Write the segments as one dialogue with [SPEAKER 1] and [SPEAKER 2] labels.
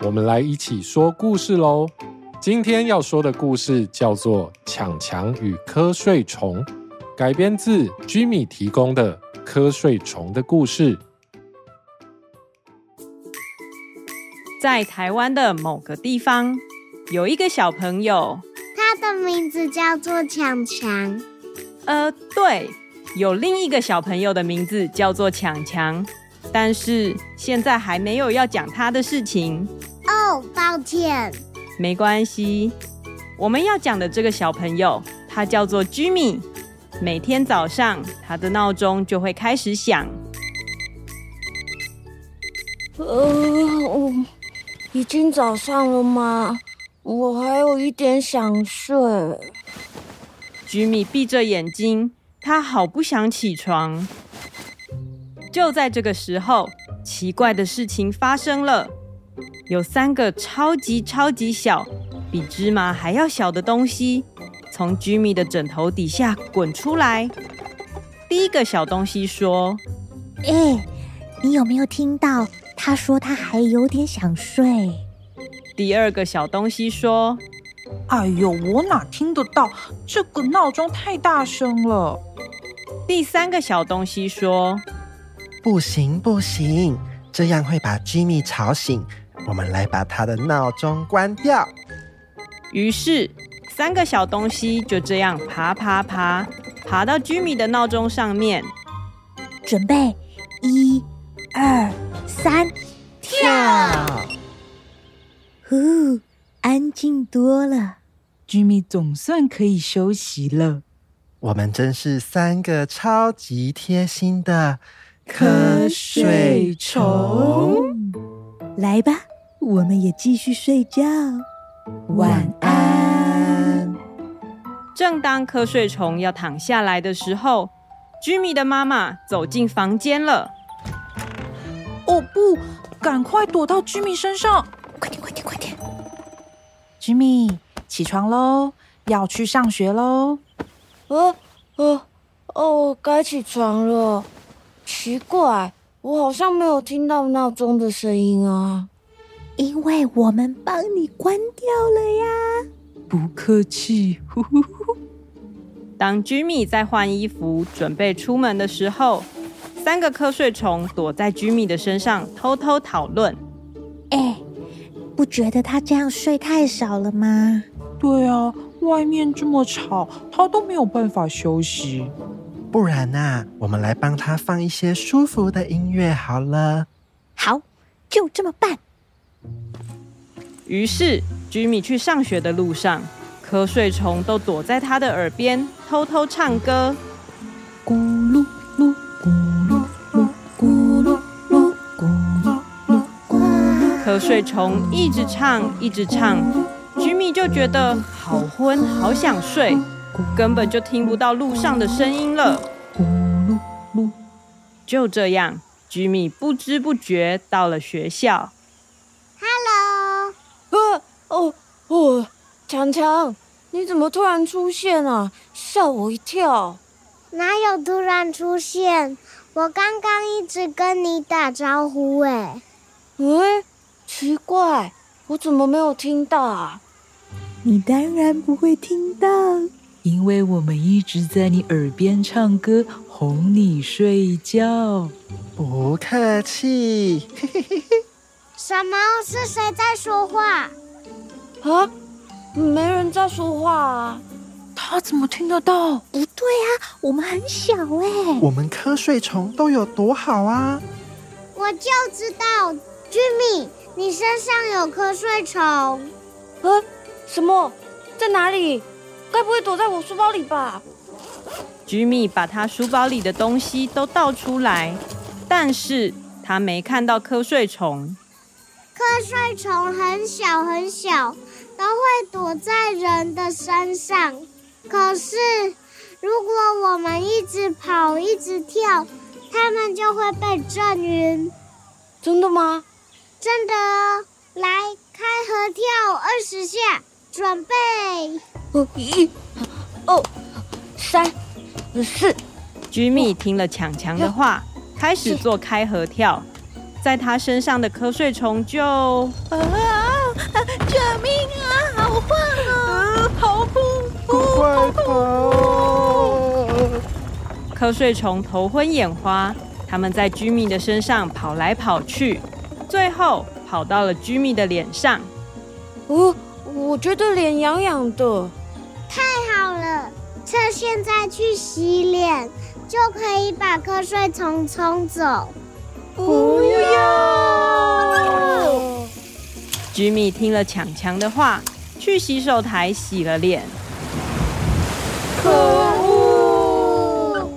[SPEAKER 1] 我们来一起说故事喽！今天要说的故事叫做《强强与瞌睡虫》，改编自 Jimmy 提供的瞌睡虫的故事。
[SPEAKER 2] 在台湾的某个地方，有一个小朋友，
[SPEAKER 3] 他的名字叫做强强。
[SPEAKER 2] 呃，对，有另一个小朋友的名字叫做强强，但是现在还没有要讲他的事情。
[SPEAKER 3] 哦，抱歉，
[SPEAKER 2] 没关系。我们要讲的这个小朋友，他叫做 Jimmy。每天早上，他的闹钟就会开始响。
[SPEAKER 4] 呃，已经早上了吗？我还有一点想睡。
[SPEAKER 2] Jimmy 闭着眼睛，他好不想起床。就在这个时候，奇怪的事情发生了。有三个超级超级小，比芝麻还要小的东西，从 Jimmy 的枕头底下滚出来。第一个小东西说：“
[SPEAKER 5] 哎，你有没有听到？他说他还有点想睡。”
[SPEAKER 2] 第二个小东西说：“
[SPEAKER 6] 哎呦，我哪听得到？这个闹钟太大声了。”
[SPEAKER 2] 第三个小东西说：“
[SPEAKER 7] 不行不行，这样会把 Jimmy 吵醒。”我们来把他的闹钟关掉。
[SPEAKER 2] 于是，三个小东西就这样爬爬爬，爬到 Jimmy 的闹钟上面，
[SPEAKER 5] 准备一、二、三，跳！呼，安静多了。
[SPEAKER 6] Jimmy 总算可以休息了。
[SPEAKER 7] 我们真是三个超级贴心的瞌睡虫。
[SPEAKER 5] 来吧，我们也继续睡觉。晚安。
[SPEAKER 2] 正当瞌睡虫要躺下来的时候，Jimmy 的妈妈走进房间了。
[SPEAKER 6] 哦不，赶快躲到 Jimmy 身上！
[SPEAKER 5] 快点，快点，快点
[SPEAKER 6] ！Jimmy，起床喽，要去上学喽。
[SPEAKER 4] 哦哦哦，该起床了。奇怪。我好像没有听到闹钟的声音啊，
[SPEAKER 5] 因为我们帮你关掉了呀。
[SPEAKER 6] 不客气。呼呼呼。
[SPEAKER 2] 当 Jimmy 在换衣服准备出门的时候，三个瞌睡虫躲在 Jimmy 的身上偷偷讨论。
[SPEAKER 5] 哎，不觉得他这样睡太少了吗？
[SPEAKER 6] 对啊，外面这么吵，他都没有办法休息。
[SPEAKER 7] 不然呐、啊，我们来帮他放一些舒服的音乐好了。
[SPEAKER 5] 好，就这么办。
[SPEAKER 2] 于是，Jimmy 去上学的路上，瞌睡虫都躲在他的耳边偷偷唱歌。
[SPEAKER 5] 咕噜噜，咕噜噜，咕噜噜，咕噜噜。
[SPEAKER 2] 瞌睡虫一直唱，一直唱，Jimmy 就觉得好昏，好想睡。根本就听不到路上的声音了。就这样，Jimmy 不知不觉到了学校。
[SPEAKER 3] Hello，
[SPEAKER 4] 呃，哦哦，强强，你怎么突然出现啊？吓我一跳！
[SPEAKER 3] 哪有突然出现？我刚刚一直跟你打招呼哎。
[SPEAKER 4] 嗯，奇怪，我怎么没有听到啊？
[SPEAKER 5] 你当然不会听到。
[SPEAKER 6] 因为我们一直在你耳边唱歌，哄你睡觉。
[SPEAKER 7] 不客气。
[SPEAKER 3] 什么？是谁在说话？
[SPEAKER 4] 啊？没人在说话啊。
[SPEAKER 6] 他怎么听得到？
[SPEAKER 5] 不对啊，我们很小哎。
[SPEAKER 7] 我们瞌睡虫都有多好啊！
[SPEAKER 3] 我就知道，Jimmy，你身上有瞌睡虫。
[SPEAKER 4] 啊？什么？在哪里？该不会躲在我书包里吧
[SPEAKER 2] ？Jimmy 把他书包里的东西都倒出来，但是他没看到瞌睡虫。
[SPEAKER 3] 瞌睡虫很小很小，都会躲在人的身上。可是，如果我们一直跑、一直跳，它们就会被震晕。
[SPEAKER 4] 真的吗？
[SPEAKER 3] 真的哦。来，开合跳二十下，准备。
[SPEAKER 4] 哦，一，哦，三，四。
[SPEAKER 2] 居米听了强强的话，开始做开合跳。在他身上的瞌睡虫就啊，
[SPEAKER 5] 救命啊！好晃啊！好恐怖！
[SPEAKER 7] 快跑！
[SPEAKER 2] 瞌睡虫头昏眼花，他们在居米的身上跑来跑去，最后跑到了居米的脸上。
[SPEAKER 4] 哦，我觉得脸痒痒的。
[SPEAKER 3] 太好了，趁现在去洗脸，就可以把瞌睡虫冲走。
[SPEAKER 4] 不要！
[SPEAKER 2] 吉米听了强强的话，去洗手台洗了脸。
[SPEAKER 4] 可恶！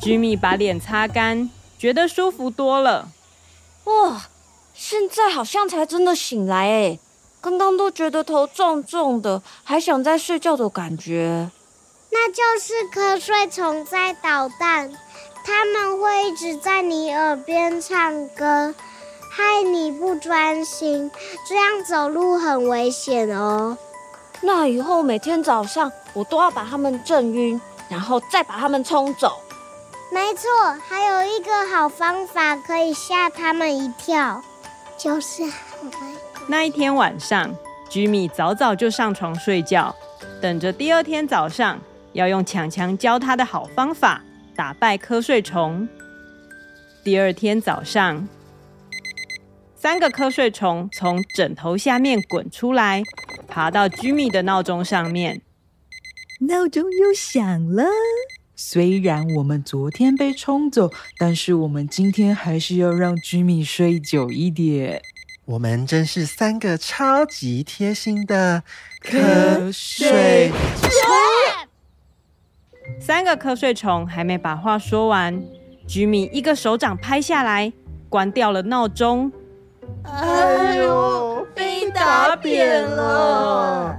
[SPEAKER 2] 吉米把脸擦干，觉得舒服多了。
[SPEAKER 4] 哇，现在好像才真的醒来哎！刚刚都觉得头重重的，还想再睡觉的感觉。
[SPEAKER 3] 那就是瞌睡虫在捣蛋。他们会一直在你耳边唱歌，害你不专心，这样走路很危险哦。
[SPEAKER 4] 那以后每天早上我都要把他们震晕，然后再把他们冲走。
[SPEAKER 3] 没错，还有一个好方法可以吓他们一跳，就是
[SPEAKER 2] 那一天晚上，居米早早就上床睡觉，等着第二天早上要用强强教他的好方法。打败瞌睡虫。第二天早上，三个瞌睡虫从枕头下面滚出来，爬到居米的闹钟上面。
[SPEAKER 6] 闹钟又响了。虽然我们昨天被冲走，但是我们今天还是要让居米睡久一点。
[SPEAKER 7] 我们真是三个超级贴心的瞌睡虫。
[SPEAKER 2] 三个瞌睡虫还没把话说完，居米一个手掌拍下来，关掉了闹钟。
[SPEAKER 7] 哎呦，
[SPEAKER 5] 被打扁了！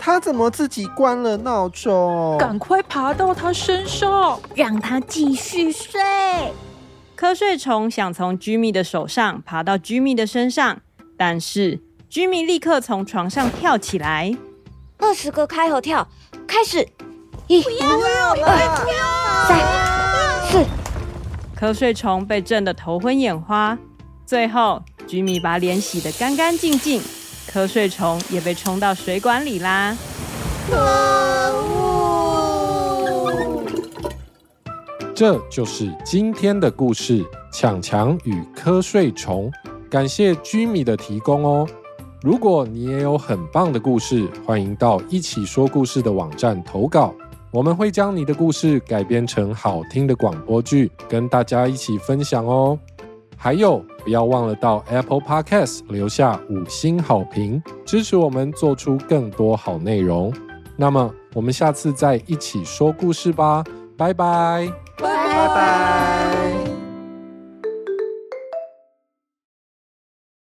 [SPEAKER 7] 他怎么自己关了闹钟？
[SPEAKER 6] 赶快爬到他身上，
[SPEAKER 5] 让他继续睡。
[SPEAKER 2] 瞌睡虫想从居米的手上爬到居米的身上，但是居米立刻从床上跳起来。
[SPEAKER 4] 二十个开合跳，开始。一、
[SPEAKER 5] 不要了，
[SPEAKER 4] 二、三、四，
[SPEAKER 2] 瞌睡虫被震得头昏眼花。最后，居米把脸洗得干干净净，瞌睡虫也被冲到水管里啦。
[SPEAKER 5] 可恶！
[SPEAKER 1] 这就是今天的故事《抢强与瞌睡虫》。感谢居米的提供哦。如果你也有很棒的故事，欢迎到一起说故事的网站投稿。我们会将你的故事改编成好听的广播剧，跟大家一起分享哦。还有，不要忘了到 Apple Podcast 留下五星好评，支持我们做出更多好内容。那么，我们下次再一起说故事吧，拜拜，
[SPEAKER 5] 拜拜。